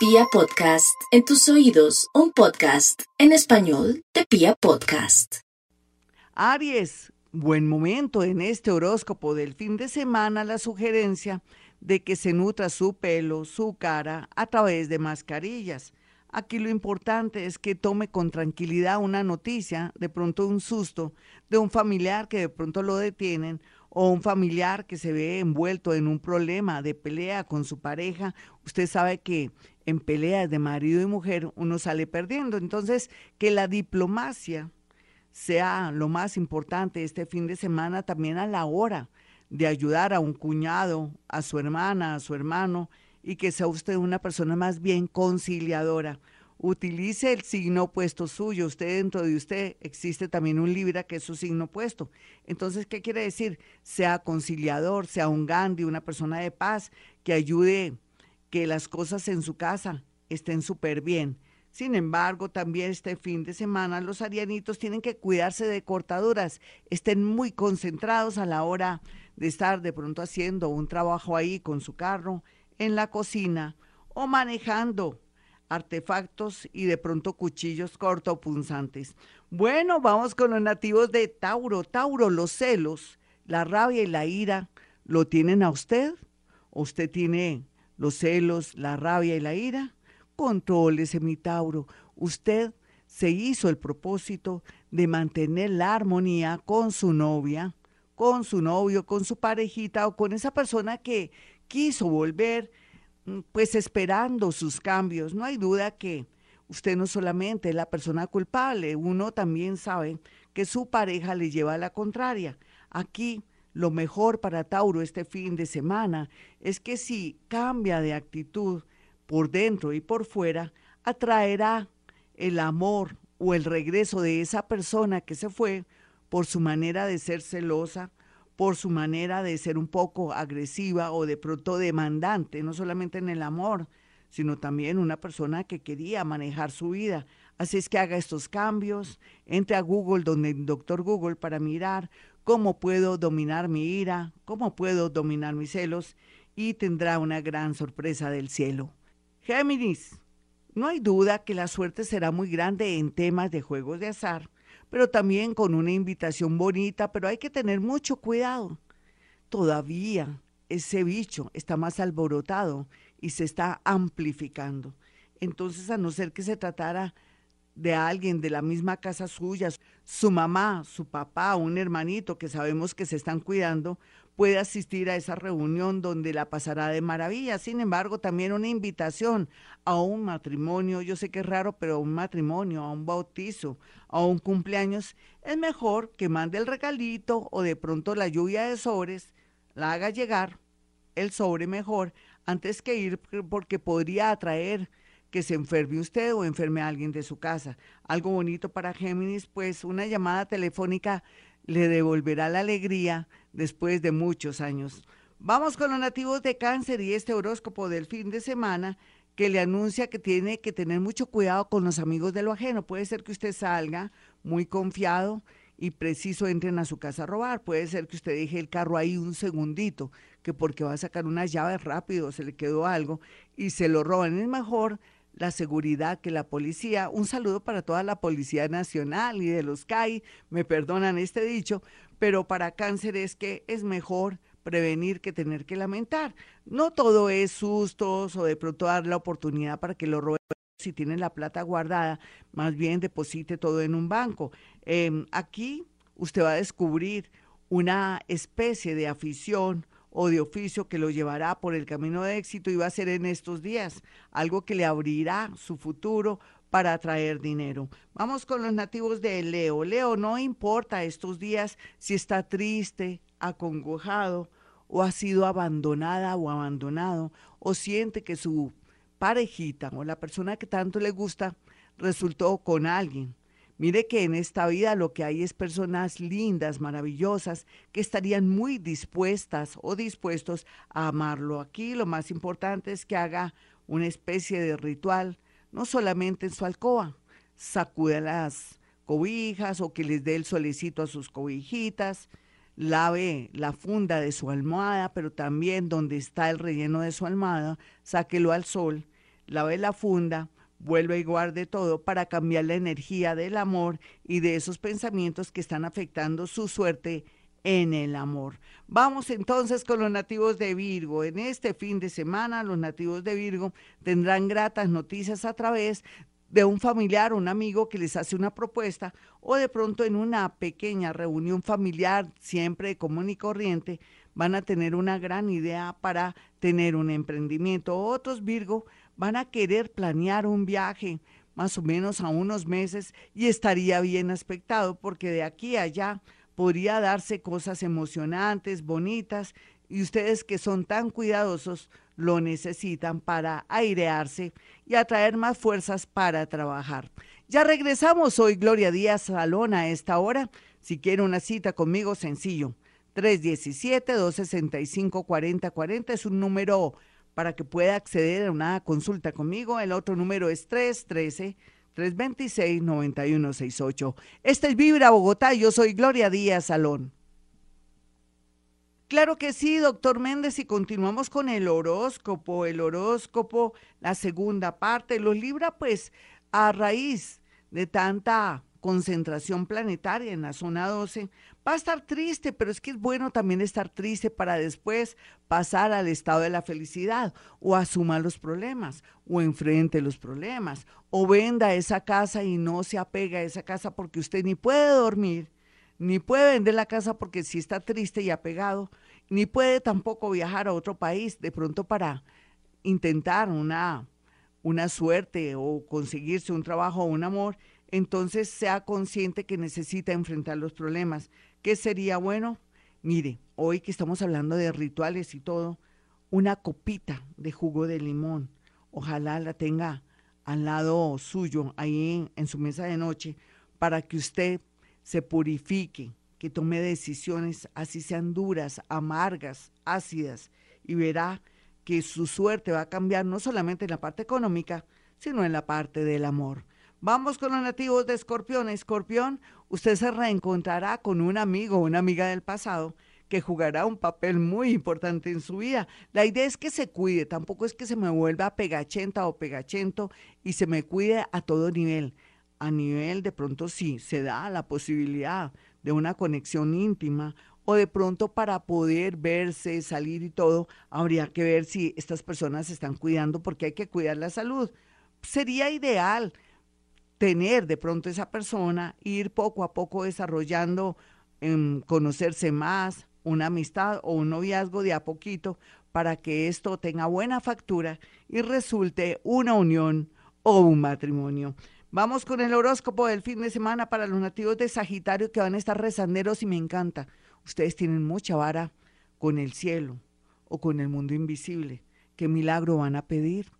Pia Podcast, en tus oídos, un podcast en español de Pia Podcast. Aries, buen momento en este horóscopo del fin de semana la sugerencia de que se nutra su pelo, su cara a través de mascarillas. Aquí lo importante es que tome con tranquilidad una noticia, de pronto un susto, de un familiar que de pronto lo detienen o un familiar que se ve envuelto en un problema de pelea con su pareja, usted sabe que en peleas de marido y mujer uno sale perdiendo. Entonces, que la diplomacia sea lo más importante este fin de semana también a la hora de ayudar a un cuñado, a su hermana, a su hermano, y que sea usted una persona más bien conciliadora utilice el signo opuesto suyo. Usted dentro de usted existe también un Libra que es su signo opuesto. Entonces, ¿qué quiere decir? Sea conciliador, sea un Gandhi, una persona de paz que ayude que las cosas en su casa estén súper bien. Sin embargo, también este fin de semana los arianitos tienen que cuidarse de cortaduras, estén muy concentrados a la hora de estar de pronto haciendo un trabajo ahí con su carro, en la cocina o manejando artefactos y de pronto cuchillos cortopunzantes. Bueno, vamos con los nativos de Tauro. Tauro, los celos, la rabia y la ira, ¿lo tienen a usted? ¿O usted tiene los celos, la rabia y la ira? Contrólese, mi Tauro. Usted se hizo el propósito de mantener la armonía con su novia, con su novio, con su parejita o con esa persona que quiso volver Mm, pues esperando sus cambios. No hay duda que usted no solamente es la persona culpable, uno también sabe que su pareja le lleva a la contraria. Aquí lo mejor para Tauro este fin de semana es que si cambia de actitud por dentro y por fuera, atraerá el amor o el regreso de esa persona que se fue por su manera de ser celosa, por su manera de ser un poco agresiva o de pronto demandante, no solamente en el amor, sino también una persona que quería manejar su vida. Así es que haga estos cambios, entre a Google, donde el doctor Google, para mirar cómo puedo dominar mi ira, cómo puedo dominar mis celos, y tendrá una gran sorpresa del cielo. Géminis, no hay duda que la suerte será muy grande en temas de juegos de azar pero también con una invitación bonita, pero hay que tener mucho cuidado. Todavía ese bicho está más alborotado y se está amplificando. Entonces, a no ser que se tratara de alguien de la misma casa suya, su mamá, su papá, un hermanito que sabemos que se están cuidando, puede asistir a esa reunión donde la pasará de maravilla. Sin embargo, también una invitación a un matrimonio, yo sé que es raro, pero a un matrimonio, a un bautizo, a un cumpleaños, es mejor que mande el regalito o de pronto la lluvia de sobres, la haga llegar, el sobre mejor, antes que ir porque podría atraer que se enferme usted o enferme a alguien de su casa. Algo bonito para Géminis, pues una llamada telefónica le devolverá la alegría después de muchos años. Vamos con los nativos de cáncer y este horóscopo del fin de semana que le anuncia que tiene que tener mucho cuidado con los amigos de lo ajeno. Puede ser que usted salga muy confiado y preciso entren a su casa a robar. Puede ser que usted deje el carro ahí un segundito, que porque va a sacar unas llaves rápido, se le quedó algo y se lo roban. Es mejor la seguridad que la policía. Un saludo para toda la Policía Nacional y de los CAI, me perdonan este dicho, pero para cáncer es que es mejor prevenir que tener que lamentar. No todo es sustos o de pronto dar la oportunidad para que lo roben si tiene la plata guardada, más bien deposite todo en un banco. Em, aquí usted va a descubrir una especie de afición o de oficio que lo llevará por el camino de éxito y va a ser en estos días algo que le abrirá su futuro para atraer dinero. Vamos con los nativos de Leo. Leo, no importa estos días si está triste, acongojado o ha sido abandonada o abandonado o siente que su parejita o la persona que tanto le gusta resultó con alguien Mire que en esta vida lo que hay es personas lindas, maravillosas, que estarían muy dispuestas o dispuestos a amarlo. Aquí lo más importante es que haga una especie de ritual, no solamente en su alcoba, sacude las cobijas o que les dé el solecito a sus cobijitas, lave la funda de su almohada, pero también donde está el relleno de su almohada, sáquelo al sol lave la funda, vuelve y guarde todo para cambiar la energía del amor y de esos pensamientos que están afectando su suerte en el amor. Vamos entonces con los nativos de Virgo. En este fin de semana los nativos de Virgo tendrán gratas noticias a través de un familiar un amigo que les hace una propuesta o de pronto en una pequeña reunión familiar, siempre común y corriente, van a tener una gran idea para tener un emprendimiento. Otros Virgo van a querer planear un viaje más o menos a unos meses y estaría bien aspectado porque de aquí a allá podría darse cosas emocionantes, bonitas y ustedes que son tan cuidadosos lo necesitan para airearse y atraer más fuerzas para trabajar. Ya regresamos hoy, Gloria Díaz Salón, a esta hora. Si quiere una cita conmigo, sencillo. 317-265-4040 es un número para que pueda acceder a una consulta conmigo. El otro número es 313. 326-9168. Este es Vibra Bogotá. Yo soy Gloria Díaz Salón. Claro que sí, doctor Méndez, y continuamos con el horóscopo, el horóscopo, la segunda parte. Los Libra, pues, a raíz de tanta concentración planetaria en la zona 12, va a estar triste, pero es que es bueno también estar triste para después pasar al estado de la felicidad, o asuma los problemas, o enfrente los problemas, o venda esa casa y no se apega a esa casa porque usted ni puede dormir ni puede vender la casa porque si está triste y apegado, ni puede tampoco viajar a otro país. De pronto para intentar una, una suerte o conseguirse un trabajo o un amor, entonces sea consciente que necesita enfrentar los problemas. ¿Qué sería bueno? Mire, hoy que estamos hablando de rituales y todo, una copita de jugo de limón, ojalá la tenga al lado suyo, ahí en, en su mesa de noche, para que usted se purifique, que tome decisiones así sean duras, amargas, ácidas, y verá que su suerte va a cambiar no solamente en la parte económica, sino en la parte del amor. Vamos con los nativos de Escorpión. Escorpión, usted se reencontrará con un amigo o una amiga del pasado que jugará un papel muy importante en su vida. La idea es que se cuide, tampoco es que se me vuelva pegachenta o pegachento y se me cuide a todo nivel a nivel de pronto sí se da la posibilidad de una conexión íntima o de pronto para poder verse, salir y todo, habría que ver si estas personas se están cuidando porque hay que cuidar la salud. Sería ideal tener de pronto esa persona, ir poco a poco desarrollando, em, conocerse más, una amistad o un noviazgo de a poquito para que esto tenga buena factura y resulte una unión o un matrimonio. Vamos con el horóscopo del fin de semana para los nativos de Sagitario que van a estar rezanderos y me encanta. Ustedes tienen mucha vara con el cielo o con el mundo invisible. ¿Qué milagro van a pedir?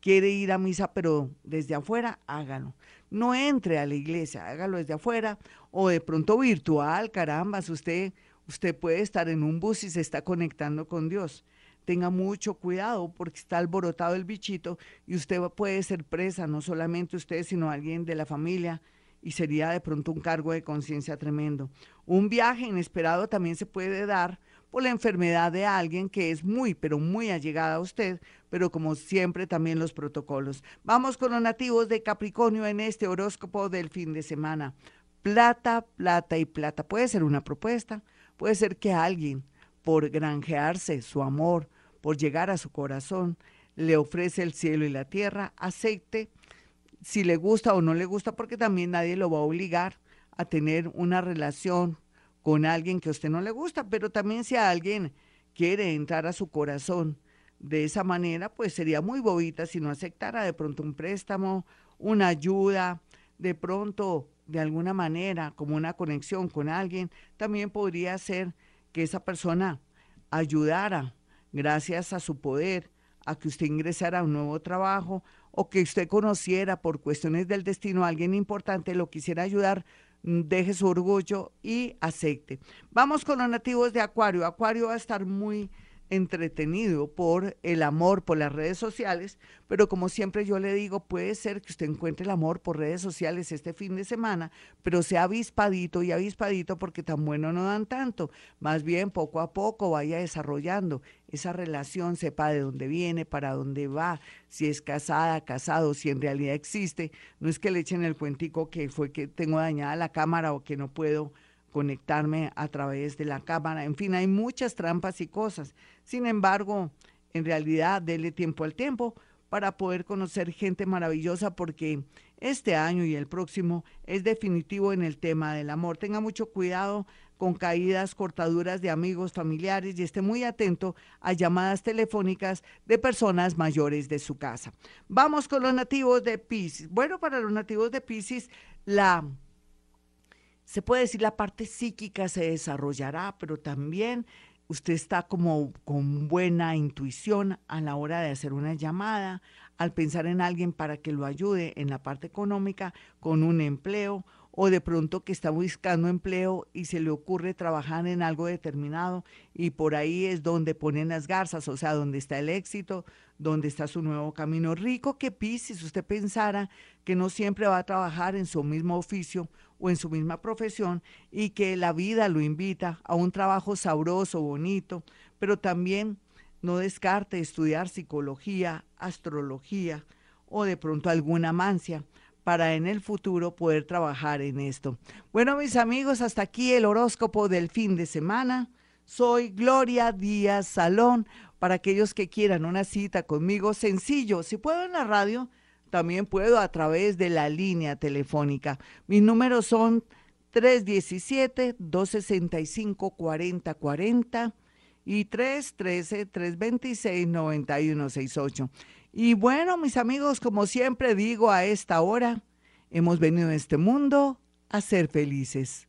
Quiere ir a misa, pero desde afuera, hágalo. No entre a la iglesia, hágalo desde afuera o de pronto virtual, caramba, usted, usted puede estar en un bus y se está conectando con Dios tenga mucho cuidado porque está alborotado el bichito y usted puede ser presa, no solamente usted, sino alguien de la familia y sería de pronto un cargo de conciencia tremendo. Un viaje inesperado también se puede dar por la enfermedad de alguien que es muy, pero muy allegada a usted, pero como siempre también los protocolos. Vamos con los nativos de Capricornio en este horóscopo del fin de semana. Plata, plata y plata. Puede ser una propuesta, puede ser que alguien, por granjearse su amor, por llegar a su corazón, le ofrece el cielo y la tierra, acepte si le gusta o no le gusta, porque también nadie lo va a obligar a tener una relación con alguien que a usted no le gusta, pero también si alguien quiere entrar a su corazón de esa manera, pues sería muy bobita si no aceptara de pronto un préstamo, una ayuda, de pronto de alguna manera como una conexión con alguien, también podría ser que esa persona ayudara gracias a su poder, a que usted ingresara a un nuevo trabajo o que usted conociera por cuestiones del destino a alguien importante, lo quisiera ayudar, deje su orgullo y acepte. Vamos con los nativos de Acuario. Acuario va a estar muy entretenido por el amor por las redes sociales, pero como siempre yo le digo, puede ser que usted encuentre el amor por redes sociales este fin de semana, pero sea avispadito y avispadito porque tan bueno no dan tanto, más bien poco a poco vaya desarrollando esa relación, sepa de dónde viene, para dónde va, si es casada, casado, si en realidad existe. No es que le echen el cuentico que fue que tengo dañada la cámara o que no puedo conectarme a través de la cámara. En fin, hay muchas trampas y cosas. Sin embargo, en realidad, dele tiempo al tiempo para poder conocer gente maravillosa porque este año y el próximo es definitivo en el tema del amor. Tenga mucho cuidado con caídas, cortaduras de amigos, familiares y esté muy atento a llamadas telefónicas de personas mayores de su casa. Vamos con los nativos de Pisces. Bueno, para los nativos de Pisces, la se puede decir la parte psíquica se desarrollará, pero también usted está como con buena intuición a la hora de hacer una llamada, al pensar en alguien para que lo ayude en la parte económica, con un empleo o de pronto que está buscando empleo y se le ocurre trabajar en algo determinado y por ahí es donde ponen las garzas, o sea, donde está el éxito, donde está su nuevo camino. Rico que Piscis, usted pensara que no siempre va a trabajar en su mismo oficio o en su misma profesión y que la vida lo invita a un trabajo sabroso, bonito, pero también no descarte estudiar psicología, astrología o de pronto alguna mancia para en el futuro poder trabajar en esto. Bueno, mis amigos, hasta aquí el horóscopo del fin de semana. Soy Gloria Díaz Salón. Para aquellos que quieran una cita conmigo, sencillo, si puedo en la radio, también puedo a través de la línea telefónica. Mis números son 317-265-4040 y 313-326-9168. Y bueno, mis amigos, como siempre digo a esta hora, hemos venido a este mundo a ser felices.